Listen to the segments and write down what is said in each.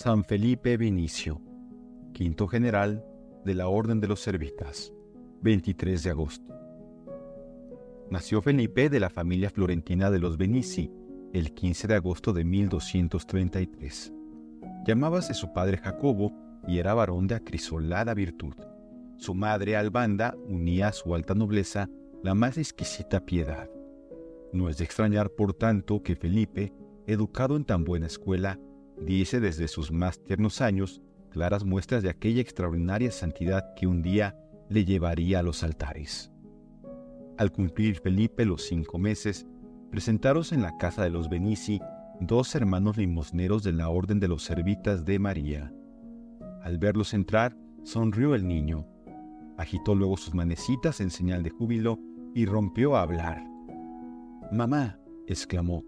San Felipe Vinicio, quinto general de la Orden de los Servitas, 23 de agosto. Nació Felipe de la familia florentina de los Benici el 15 de agosto de 1233. Llamábase su padre Jacobo y era varón de acrisolada virtud. Su madre Albanda unía a su alta nobleza la más exquisita piedad. No es de extrañar, por tanto, que Felipe, educado en tan buena escuela, diese desde sus más tiernos años claras muestras de aquella extraordinaria santidad que un día le llevaría a los altares. Al cumplir Felipe los cinco meses, presentaros en la casa de los Benici dos hermanos limosneros de la Orden de los Servitas de María. Al verlos entrar, sonrió el niño, agitó luego sus manecitas en señal de júbilo y rompió a hablar. Mamá, exclamó,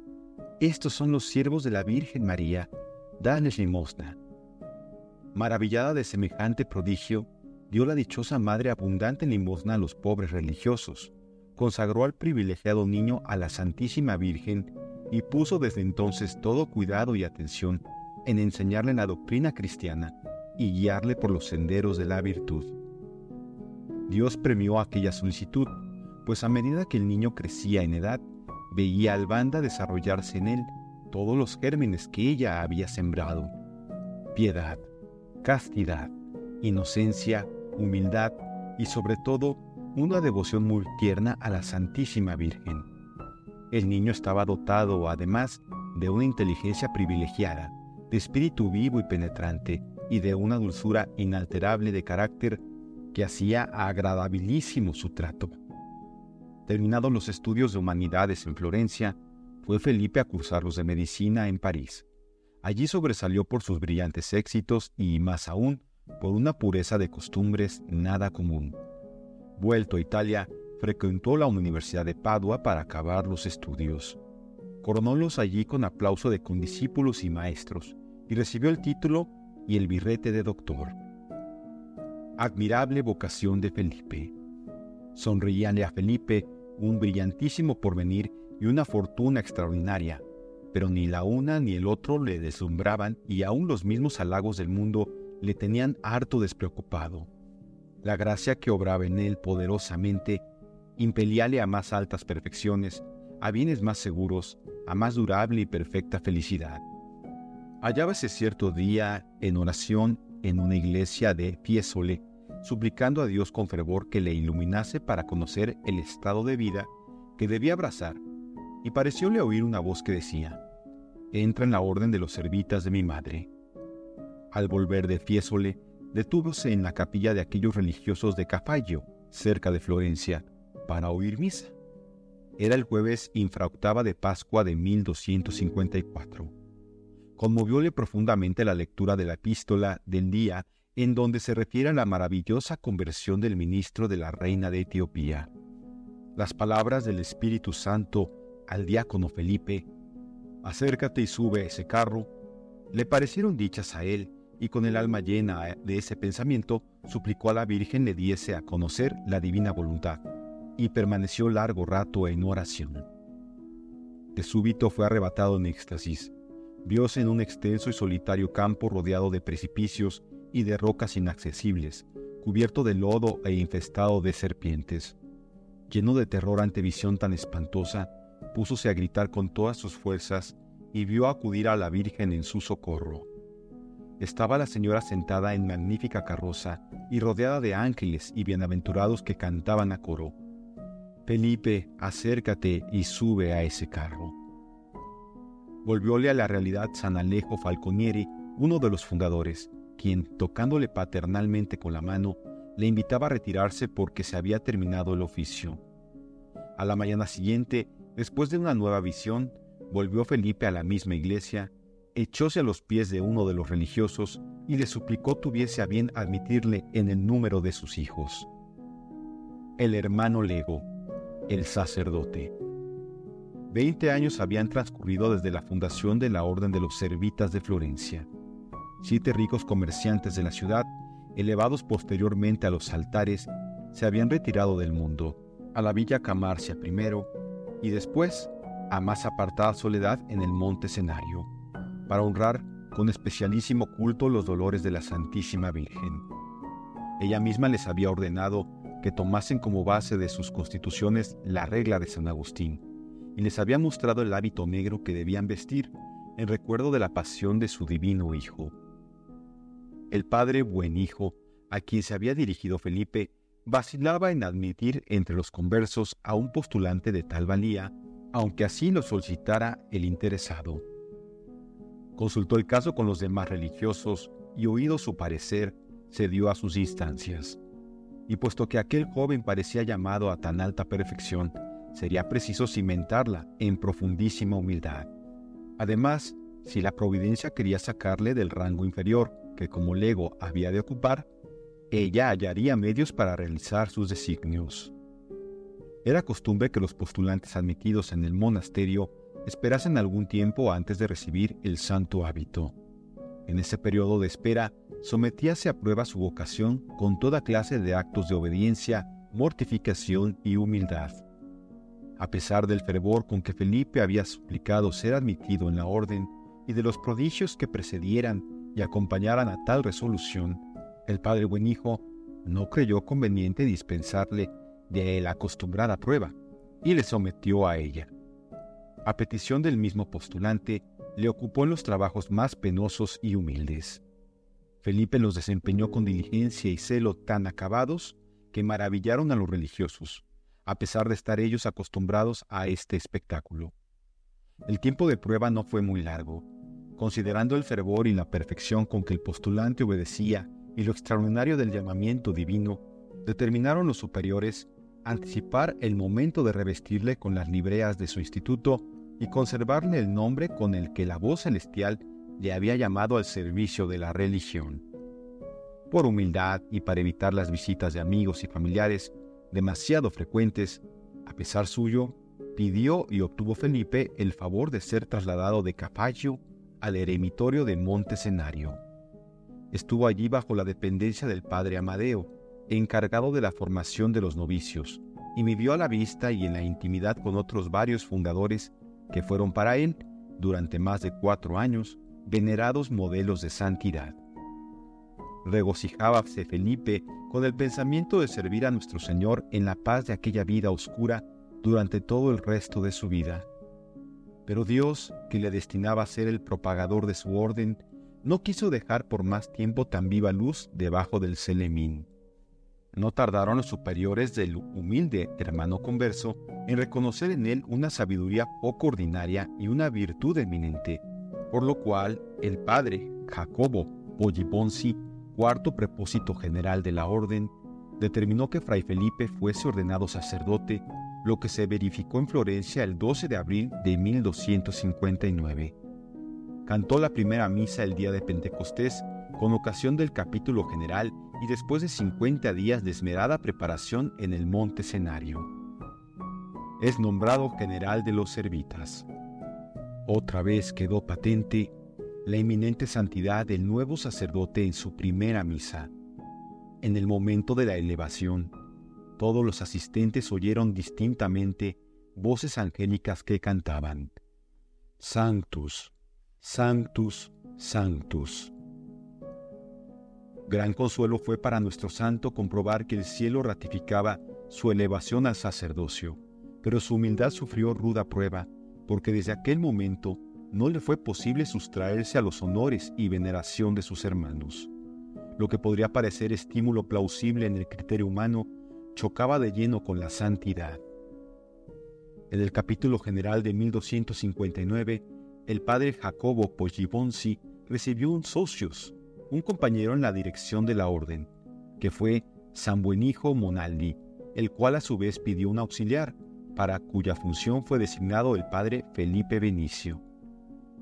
estos son los siervos de la Virgen María Danes limosna. Maravillada de semejante prodigio, dio la dichosa madre abundante limosna a los pobres religiosos, consagró al privilegiado niño a la Santísima Virgen y puso desde entonces todo cuidado y atención en enseñarle la doctrina cristiana y guiarle por los senderos de la virtud. Dios premió aquella solicitud, pues a medida que el niño crecía en edad, veía al banda desarrollarse en él todos los gérmenes que ella había sembrado. Piedad, castidad, inocencia, humildad y sobre todo una devoción muy tierna a la Santísima Virgen. El niño estaba dotado además de una inteligencia privilegiada, de espíritu vivo y penetrante y de una dulzura inalterable de carácter que hacía agradabilísimo su trato. Terminados los estudios de humanidades en Florencia, fue Felipe a cursarlos de medicina en París. Allí sobresalió por sus brillantes éxitos y, más aún, por una pureza de costumbres nada común. Vuelto a Italia, frecuentó la Universidad de Padua para acabar los estudios. Coronólos allí con aplauso de condiscípulos y maestros, y recibió el título y el birrete de doctor. Admirable vocación de Felipe. Sonreíanle a Felipe un brillantísimo porvenir y una fortuna extraordinaria, pero ni la una ni el otro le deslumbraban y aún los mismos halagos del mundo le tenían harto despreocupado. La gracia que obraba en él poderosamente impelíale a más altas perfecciones, a bienes más seguros, a más durable y perfecta felicidad. Hallábase cierto día en oración en una iglesia de Fiesole, suplicando a Dios con fervor que le iluminase para conocer el estado de vida que debía abrazar y parecióle oír una voz que decía, Entra en la orden de los servitas de mi madre. Al volver de Fiesole, detúvose en la capilla de aquellos religiosos de Cafallo, cerca de Florencia, para oír misa. Era el jueves infraoctava de Pascua de 1254. Conmovióle profundamente la lectura de la epístola del día en donde se refiere a la maravillosa conversión del ministro de la reina de Etiopía. Las palabras del Espíritu Santo al diácono Felipe, acércate y sube a ese carro, le parecieron dichas a él, y con el alma llena de ese pensamiento, suplicó a la Virgen le diese a conocer la divina voluntad, y permaneció largo rato en oración. De súbito fue arrebatado en éxtasis. Viose en un extenso y solitario campo rodeado de precipicios y de rocas inaccesibles, cubierto de lodo e infestado de serpientes. Lleno de terror ante visión tan espantosa, púsose a gritar con todas sus fuerzas y vio acudir a la Virgen en su socorro. Estaba la señora sentada en magnífica carroza y rodeada de ángeles y bienaventurados que cantaban a coro. Felipe, acércate y sube a ese carro. Volvióle a la realidad San Alejo Falconieri, uno de los fundadores, quien, tocándole paternalmente con la mano, le invitaba a retirarse porque se había terminado el oficio. A la mañana siguiente Después de una nueva visión, volvió Felipe a la misma iglesia, echóse a los pies de uno de los religiosos y le suplicó tuviese a bien admitirle en el número de sus hijos. El hermano Lego, el sacerdote. Veinte años habían transcurrido desde la fundación de la Orden de los Servitas de Florencia. Siete ricos comerciantes de la ciudad, elevados posteriormente a los altares, se habían retirado del mundo, a la villa Camarcia primero, y después a más apartada soledad en el monte escenario, para honrar con especialísimo culto los dolores de la Santísima Virgen. Ella misma les había ordenado que tomasen como base de sus constituciones la regla de San Agustín, y les había mostrado el hábito negro que debían vestir en recuerdo de la pasión de su divino Hijo. El padre Buen Hijo, a quien se había dirigido Felipe, vacilaba en admitir entre los conversos a un postulante de tal valía, aunque así lo solicitara el interesado. Consultó el caso con los demás religiosos y oído su parecer, cedió a sus instancias. Y puesto que aquel joven parecía llamado a tan alta perfección, sería preciso cimentarla en profundísima humildad. Además, si la providencia quería sacarle del rango inferior que como lego había de ocupar, ella hallaría medios para realizar sus designios. Era costumbre que los postulantes admitidos en el monasterio esperasen algún tiempo antes de recibir el santo hábito. En ese periodo de espera, sometíase a prueba su vocación con toda clase de actos de obediencia, mortificación y humildad. A pesar del fervor con que Felipe había suplicado ser admitido en la orden y de los prodigios que precedieran y acompañaran a tal resolución, el padre buen hijo no creyó conveniente dispensarle de la acostumbrada prueba y le sometió a ella. A petición del mismo postulante, le ocupó en los trabajos más penosos y humildes. Felipe los desempeñó con diligencia y celo tan acabados que maravillaron a los religiosos, a pesar de estar ellos acostumbrados a este espectáculo. El tiempo de prueba no fue muy largo. Considerando el fervor y la perfección con que el postulante obedecía y lo extraordinario del llamamiento divino, determinaron los superiores anticipar el momento de revestirle con las libreas de su instituto y conservarle el nombre con el que la voz celestial le había llamado al servicio de la religión. Por humildad y para evitar las visitas de amigos y familiares demasiado frecuentes, a pesar suyo, pidió y obtuvo Felipe el favor de ser trasladado de Capallo al eremitorio de Montesenario. Estuvo allí bajo la dependencia del padre Amadeo, encargado de la formación de los novicios, y vivió a la vista y en la intimidad con otros varios fundadores que fueron para él, durante más de cuatro años, venerados modelos de santidad. Regocijábase Felipe con el pensamiento de servir a nuestro Señor en la paz de aquella vida oscura durante todo el resto de su vida. Pero Dios, que le destinaba a ser el propagador de su orden, no quiso dejar por más tiempo tan viva luz debajo del Selemín. No tardaron los superiores del humilde hermano converso en reconocer en él una sabiduría poco ordinaria y una virtud eminente, por lo cual el padre Jacobo Poggibonsi, cuarto prepósito general de la orden, determinó que Fray Felipe fuese ordenado sacerdote, lo que se verificó en Florencia el 12 de abril de 1259. Cantó la primera misa el día de Pentecostés con ocasión del capítulo general y después de 50 días de esmerada preparación en el monte Cenario. Es nombrado general de los servitas. Otra vez quedó patente la eminente santidad del nuevo sacerdote en su primera misa. En el momento de la elevación, todos los asistentes oyeron distintamente voces angélicas que cantaban, Sanctus, Sanctus, Sanctus. Gran consuelo fue para nuestro santo comprobar que el cielo ratificaba su elevación al sacerdocio, pero su humildad sufrió ruda prueba, porque desde aquel momento no le fue posible sustraerse a los honores y veneración de sus hermanos. Lo que podría parecer estímulo plausible en el criterio humano chocaba de lleno con la santidad. En el capítulo general de 1259, el padre Jacobo Poggibonsi recibió un socius, un compañero en la dirección de la orden, que fue San Buenijo Monaldi, el cual a su vez pidió un auxiliar, para cuya función fue designado el padre Felipe Benicio.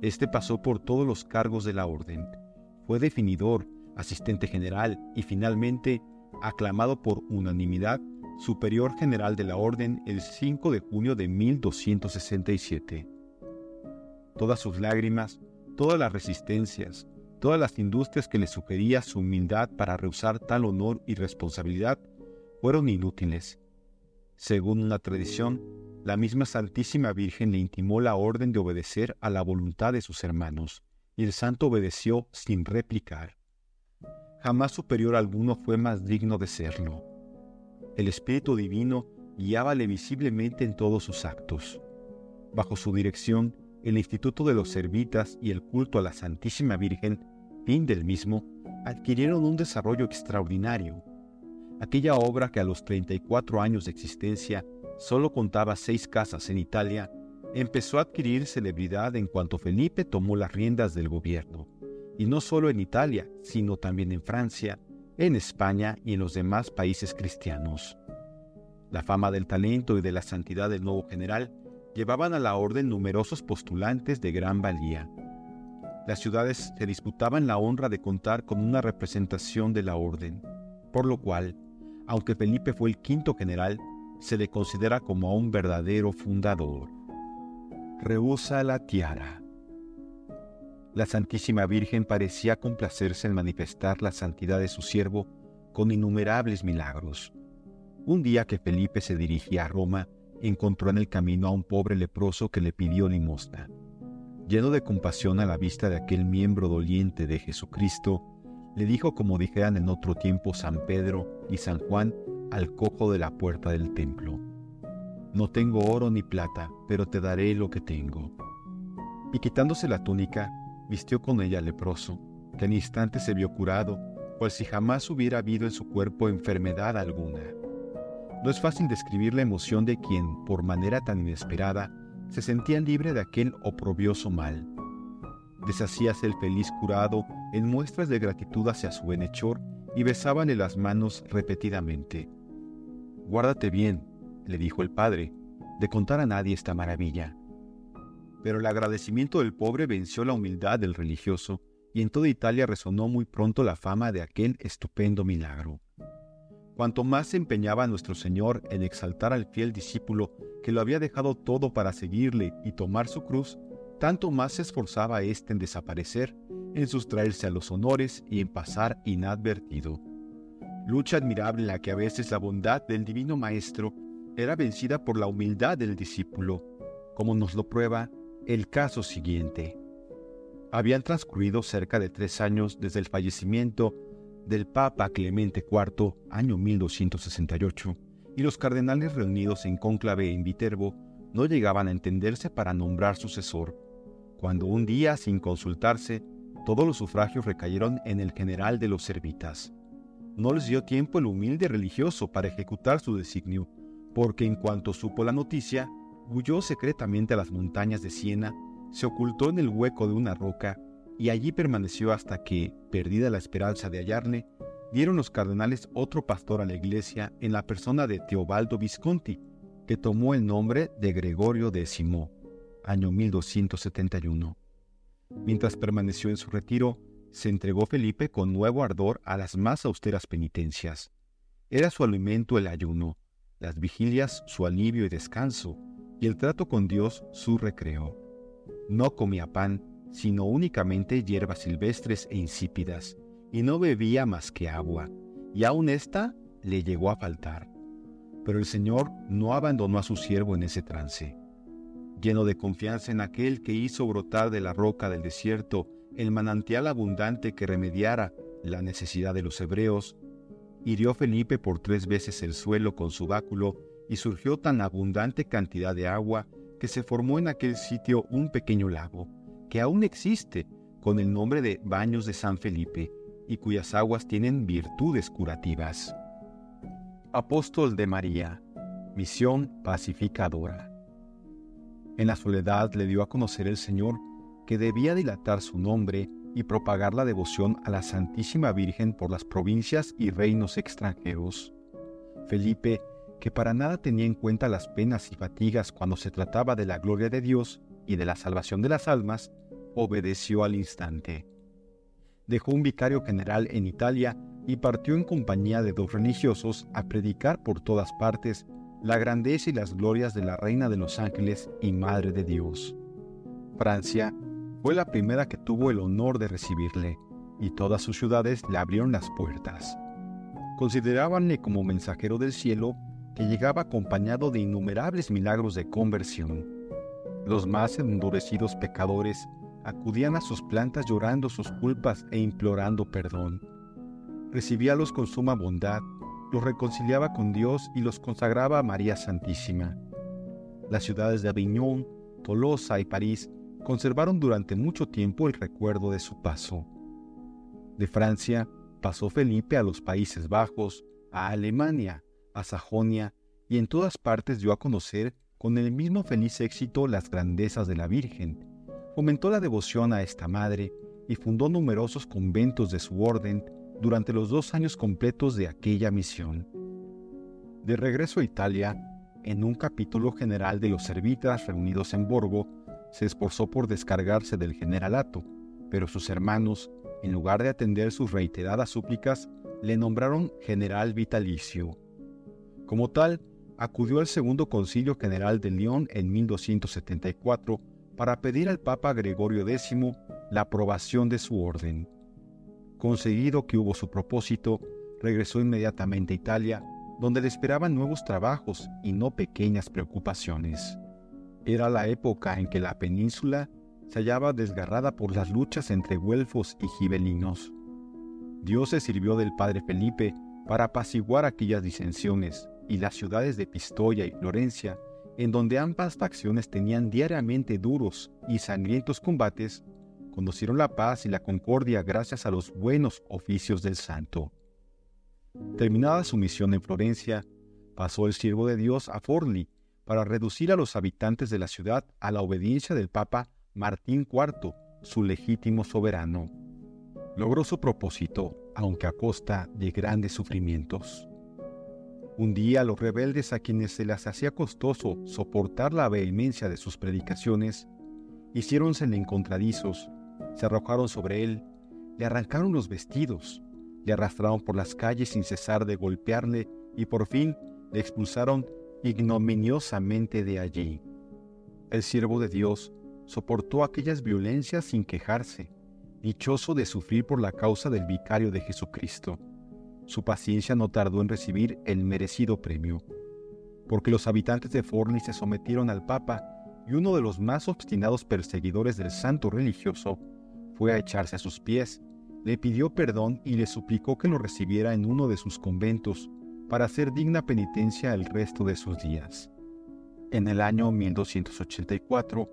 Este pasó por todos los cargos de la orden, fue definidor, asistente general y finalmente, aclamado por unanimidad, superior general de la orden el 5 de junio de 1267. Todas sus lágrimas, todas las resistencias, Todas las industrias que le sugería su humildad para rehusar tal honor y responsabilidad fueron inútiles. Según la tradición, la misma Santísima Virgen le intimó la orden de obedecer a la voluntad de sus hermanos y el santo obedeció sin replicar. Jamás superior alguno fue más digno de serlo. El Espíritu Divino guiábale visiblemente en todos sus actos. Bajo su dirección, el Instituto de los Servitas y el culto a la Santísima Virgen, fin del mismo, adquirieron un desarrollo extraordinario. Aquella obra que a los 34 años de existencia solo contaba seis casas en Italia, empezó a adquirir celebridad en cuanto Felipe tomó las riendas del gobierno, y no solo en Italia, sino también en Francia, en España y en los demás países cristianos. La fama del talento y de la santidad del nuevo general llevaban a la orden numerosos postulantes de gran valía. Las ciudades se disputaban la honra de contar con una representación de la orden, por lo cual, aunque Felipe fue el quinto general, se le considera como a un verdadero fundador rehúsa la tiara. La Santísima Virgen parecía complacerse en manifestar la santidad de su siervo con innumerables milagros. Un día que Felipe se dirigía a Roma, encontró en el camino a un pobre leproso que le pidió limosna. Lleno de compasión a la vista de aquel miembro doliente de Jesucristo, le dijo como dijeran en otro tiempo San Pedro y San Juan al cojo de la puerta del templo. No tengo oro ni plata, pero te daré lo que tengo. Y quitándose la túnica, vistió con ella al leproso, que al instante se vio curado, cual si jamás hubiera habido en su cuerpo enfermedad alguna. No es fácil describir la emoción de quien, por manera tan inesperada, se sentía libre de aquel oprobioso mal. Deshacíase el feliz curado en muestras de gratitud hacia su benhechor y besábale las manos repetidamente. Guárdate bien, le dijo el padre, de contar a nadie esta maravilla. Pero el agradecimiento del pobre venció la humildad del religioso, y en toda Italia resonó muy pronto la fama de aquel estupendo milagro. Cuanto más se empeñaba nuestro Señor en exaltar al fiel discípulo que lo había dejado todo para seguirle y tomar su cruz, tanto más se esforzaba éste en desaparecer, en sustraerse a los honores y en pasar inadvertido. Lucha admirable la que a veces la bondad del Divino Maestro era vencida por la humildad del discípulo, como nos lo prueba el caso siguiente. Habían transcurrido cerca de tres años desde el fallecimiento del Papa Clemente IV, año 1268, y los cardenales reunidos en cónclave en Viterbo no llegaban a entenderse para nombrar sucesor, cuando un día, sin consultarse, todos los sufragios recayeron en el general de los servitas. No les dio tiempo el humilde religioso para ejecutar su designio, porque en cuanto supo la noticia, huyó secretamente a las montañas de Siena, se ocultó en el hueco de una roca y allí permaneció hasta que, perdida la esperanza de hallarle, dieron los cardenales otro pastor a la iglesia en la persona de Teobaldo Visconti, que tomó el nombre de Gregorio X, año 1271. Mientras permaneció en su retiro, se entregó Felipe con nuevo ardor a las más austeras penitencias. Era su alimento el ayuno, las vigilias su alivio y descanso, y el trato con Dios su recreo. No comía pan, sino únicamente hierbas silvestres e insípidas, y no bebía más que agua, y aun ésta le llegó a faltar. Pero el Señor no abandonó a su siervo en ese trance. Lleno de confianza en aquel que hizo brotar de la roca del desierto el manantial abundante que remediara la necesidad de los hebreos, hirió Felipe por tres veces el suelo con su báculo y surgió tan abundante cantidad de agua que se formó en aquel sitio un pequeño lago, que aún existe con el nombre de Baños de San Felipe y cuyas aguas tienen virtudes curativas. Apóstol de María, misión pacificadora. En la soledad le dio a conocer el Señor que debía dilatar su nombre y propagar la devoción a la Santísima Virgen por las provincias y reinos extranjeros. Felipe, que para nada tenía en cuenta las penas y fatigas cuando se trataba de la gloria de Dios y de la salvación de las almas, obedeció al instante. Dejó un vicario general en Italia y partió en compañía de dos religiosos a predicar por todas partes la grandeza y las glorias de la Reina de los Ángeles y Madre de Dios. Francia fue la primera que tuvo el honor de recibirle, y todas sus ciudades le abrieron las puertas. Considerábanle como mensajero del cielo que llegaba acompañado de innumerables milagros de conversión. Los más endurecidos pecadores acudían a sus plantas llorando sus culpas e implorando perdón. Recibíalos con suma bondad, los reconciliaba con Dios y los consagraba a María Santísima. Las ciudades de Aviñón, Tolosa y París conservaron durante mucho tiempo el recuerdo de su paso. De Francia pasó Felipe a los Países Bajos, a Alemania, a Sajonia y en todas partes dio a conocer con el mismo feliz éxito las grandezas de la Virgen. Fomentó la devoción a esta madre y fundó numerosos conventos de su orden durante los dos años completos de aquella misión. De regreso a Italia, en un capítulo general de los servitas reunidos en Borgo, se esforzó por descargarse del generalato, pero sus hermanos, en lugar de atender sus reiteradas súplicas, le nombraron general vitalicio. Como tal, acudió al Segundo Concilio General de León en 1274 para pedir al Papa Gregorio X la aprobación de su orden. Conseguido que hubo su propósito, regresó inmediatamente a Italia, donde le esperaban nuevos trabajos y no pequeñas preocupaciones. Era la época en que la península se hallaba desgarrada por las luchas entre güelfos y gibelinos. Dios se sirvió del padre Felipe para apaciguar aquellas disensiones y las ciudades de Pistoia y Florencia, en donde ambas facciones tenían diariamente duros y sangrientos combates, conocieron la paz y la concordia gracias a los buenos oficios del santo. Terminada su misión en Florencia, pasó el siervo de Dios a Forli para reducir a los habitantes de la ciudad a la obediencia del Papa Martín IV, su legítimo soberano. Logró su propósito, aunque a costa de grandes sufrimientos. Un día los rebeldes a quienes se les hacía costoso soportar la vehemencia de sus predicaciones, hiciéronse encontradizos, se arrojaron sobre él, le arrancaron los vestidos, le arrastraron por las calles sin cesar de golpearle y por fin le expulsaron ignominiosamente de allí. El siervo de Dios soportó aquellas violencias sin quejarse, dichoso de sufrir por la causa del vicario de Jesucristo. Su paciencia no tardó en recibir el merecido premio, porque los habitantes de Forli se sometieron al Papa y uno de los más obstinados perseguidores del santo religioso fue a echarse a sus pies, le pidió perdón y le suplicó que lo recibiera en uno de sus conventos para hacer digna penitencia el resto de sus días. En el año 1284,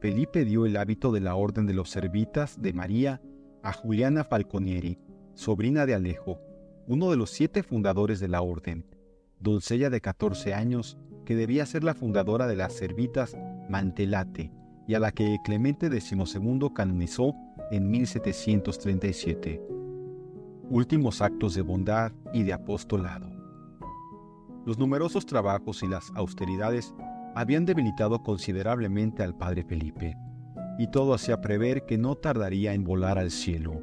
Felipe dio el hábito de la Orden de los Servitas de María a Juliana Falconieri, sobrina de Alejo, uno de los siete fundadores de la orden, doncella de 14 años que debía ser la fundadora de las servitas Mantelate y a la que Clemente XII canonizó en 1737. Últimos actos de bondad y de apostolado. Los numerosos trabajos y las austeridades habían debilitado considerablemente al padre Felipe, y todo hacía prever que no tardaría en volar al cielo.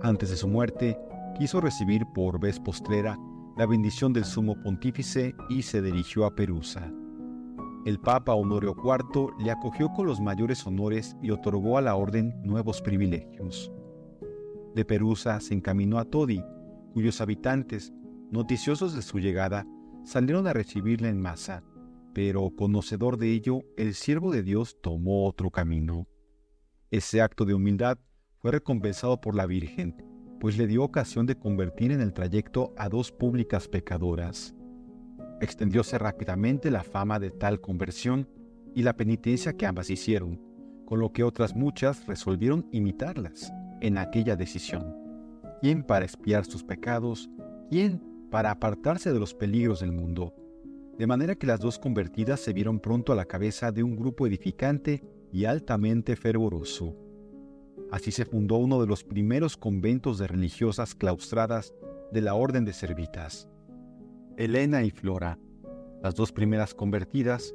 Antes de su muerte, quiso recibir por vez postrera la bendición del sumo pontífice y se dirigió a Perusa. El Papa Honorio IV le acogió con los mayores honores y otorgó a la orden nuevos privilegios. De Perusa se encaminó a Todi, cuyos habitantes, noticiosos de su llegada, salieron a recibirle en masa, pero conocedor de ello, el siervo de Dios tomó otro camino. Ese acto de humildad fue recompensado por la Virgen, pues le dio ocasión de convertir en el trayecto a dos públicas pecadoras. Extendióse rápidamente la fama de tal conversión y la penitencia que ambas hicieron, con lo que otras muchas resolvieron imitarlas en aquella decisión. ¿Quién para espiar sus pecados? ¿Quién para apartarse de los peligros del mundo? De manera que las dos convertidas se vieron pronto a la cabeza de un grupo edificante y altamente fervoroso. Así se fundó uno de los primeros conventos de religiosas claustradas de la Orden de Servitas. Elena y Flora, las dos primeras convertidas,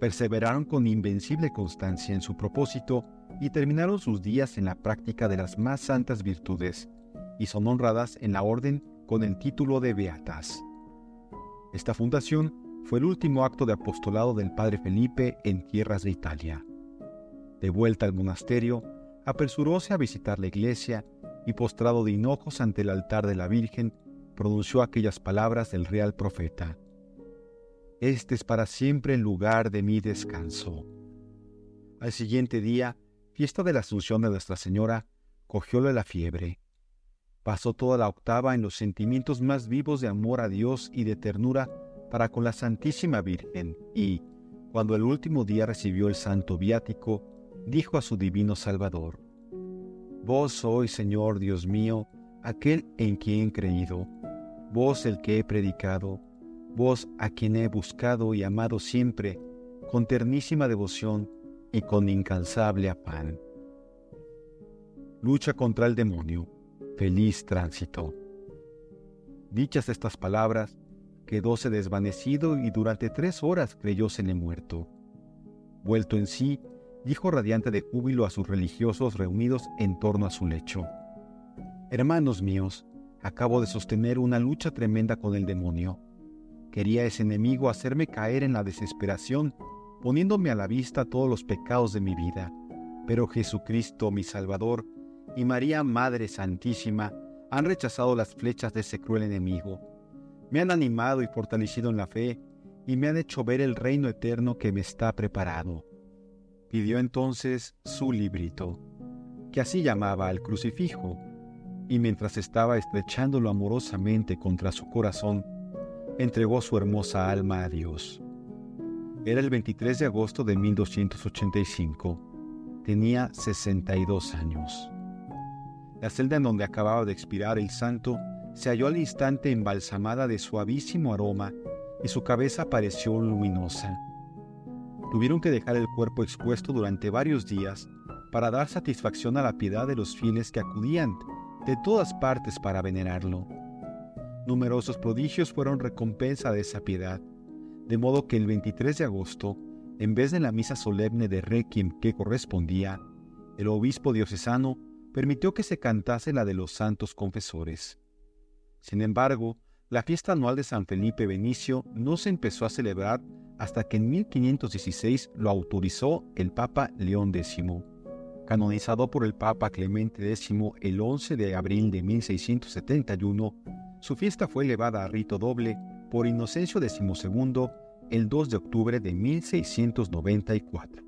perseveraron con invencible constancia en su propósito y terminaron sus días en la práctica de las más santas virtudes, y son honradas en la orden con el título de Beatas. Esta fundación fue el último acto de apostolado del padre Felipe en tierras de Italia. De vuelta al monasterio, apresuróse a visitar la iglesia y postrado de hinojos ante el altar de la Virgen, pronunció aquellas palabras del real profeta. Este es para siempre el lugar de mi descanso. Al siguiente día, fiesta de la Asunción de Nuestra Señora, cogióle la fiebre. Pasó toda la octava en los sentimientos más vivos de amor a Dios y de ternura para con la Santísima Virgen y, cuando el último día recibió el santo viático, dijo a su divino Salvador, Vos sois, Señor Dios mío, aquel en quien he creído, vos el que he predicado, vos a quien he buscado y amado siempre, con ternísima devoción y con incansable afán. Lucha contra el demonio, feliz tránsito. Dichas estas palabras, quedóse desvanecido y durante tres horas creyósele muerto. Vuelto en sí, dijo radiante de júbilo a sus religiosos reunidos en torno a su lecho. Hermanos míos, acabo de sostener una lucha tremenda con el demonio. Quería ese enemigo hacerme caer en la desesperación, poniéndome a la vista todos los pecados de mi vida. Pero Jesucristo, mi Salvador, y María, Madre Santísima, han rechazado las flechas de ese cruel enemigo. Me han animado y fortalecido en la fe, y me han hecho ver el reino eterno que me está preparado pidió entonces su librito, que así llamaba al crucifijo, y mientras estaba estrechándolo amorosamente contra su corazón, entregó su hermosa alma a Dios. Era el 23 de agosto de 1285. Tenía 62 años. La celda en donde acababa de expirar el santo se halló al instante embalsamada de suavísimo aroma y su cabeza pareció luminosa tuvieron que dejar el cuerpo expuesto durante varios días para dar satisfacción a la piedad de los fieles que acudían de todas partes para venerarlo. Numerosos prodigios fueron recompensa de esa piedad, de modo que el 23 de agosto, en vez de la misa solemne de Requiem que correspondía, el obispo diocesano permitió que se cantase la de los santos confesores. Sin embargo, la fiesta anual de San Felipe Benicio no se empezó a celebrar hasta que en 1516 lo autorizó el Papa León X. Canonizado por el Papa Clemente X el 11 de abril de 1671, su fiesta fue elevada a rito doble por Inocencio XII el 2 de octubre de 1694.